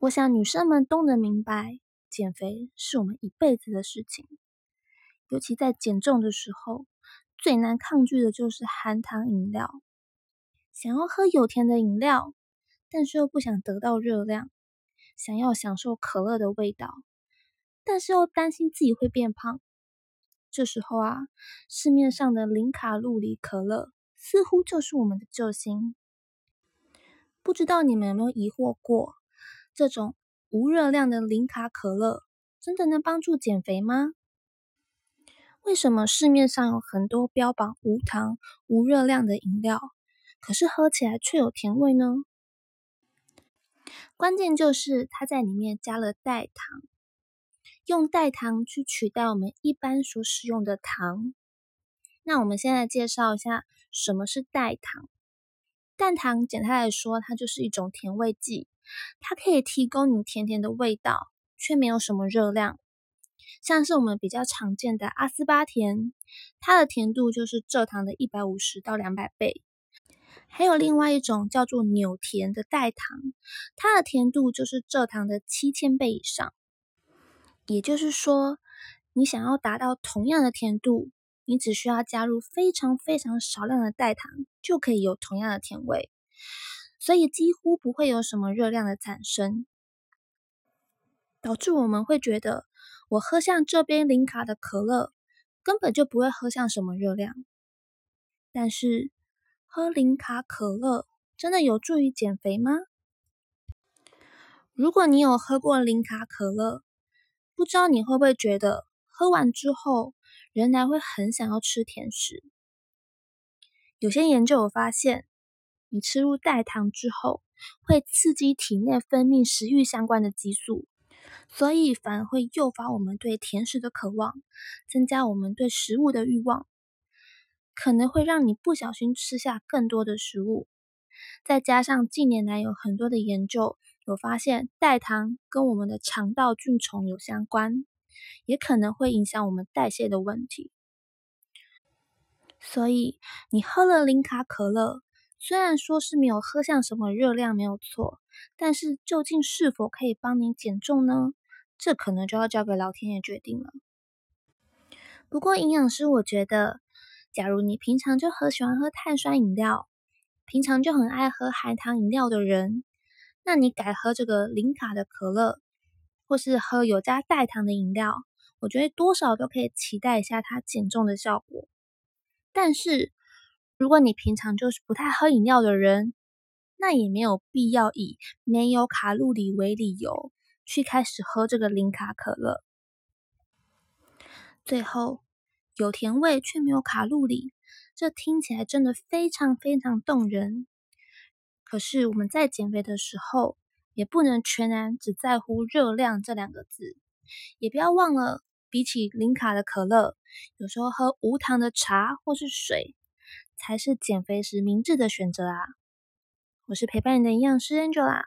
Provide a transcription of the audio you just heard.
我想女生们都能明白，减肥是我们一辈子的事情，尤其在减重的时候，最难抗拒的就是含糖饮料。想要喝有甜的饮料，但是又不想得到热量；想要享受可乐的味道，但是又担心自己会变胖。这时候啊，市面上的零卡路里可乐似乎就是我们的救星。不知道你们有没有疑惑过？这种无热量的零卡可乐真的能帮助减肥吗？为什么市面上有很多标榜无糖、无热量的饮料，可是喝起来却有甜味呢？关键就是它在里面加了代糖，用代糖去取代我们一般所使用的糖。那我们现在介绍一下什么是代糖。代糖简单来说，它就是一种甜味剂。它可以提供你甜甜的味道，却没有什么热量。像是我们比较常见的阿斯巴甜，它的甜度就是蔗糖的一百五十到两百倍。还有另外一种叫做纽甜的代糖，它的甜度就是蔗糖的七千倍以上。也就是说，你想要达到同样的甜度，你只需要加入非常非常少量的代糖，就可以有同样的甜味。所以几乎不会有什么热量的产生，导致我们会觉得，我喝像这边零卡的可乐，根本就不会喝像什么热量。但是，喝零卡可乐真的有助于减肥吗？如果你有喝过零卡可乐，不知道你会不会觉得，喝完之后仍然会很想要吃甜食？有些研究有发现。你吃入代糖之后，会刺激体内分泌食欲相关的激素，所以反而会诱发我们对甜食的渴望，增加我们对食物的欲望，可能会让你不小心吃下更多的食物。再加上近年来有很多的研究有发现，代糖跟我们的肠道菌虫有相关，也可能会影响我们代谢的问题。所以你喝了零卡可乐。虽然说是没有喝像什么热量没有错，但是究竟是否可以帮你减重呢？这可能就要交给老天爷决定了。不过营养师我觉得，假如你平常就很喜欢喝碳酸饮料，平常就很爱喝含糖饮料的人，那你改喝这个零卡的可乐，或是喝有加代糖的饮料，我觉得多少都可以期待一下它减重的效果。但是，如果你平常就是不太喝饮料的人，那也没有必要以没有卡路里为理由去开始喝这个零卡可乐。最后，有甜味却没有卡路里，这听起来真的非常非常动人。可是我们在减肥的时候，也不能全然只在乎热量这两个字，也不要忘了，比起零卡的可乐，有时候喝无糖的茶或是水。才是减肥时明智的选择啊！我是陪伴你的营养师 Angela。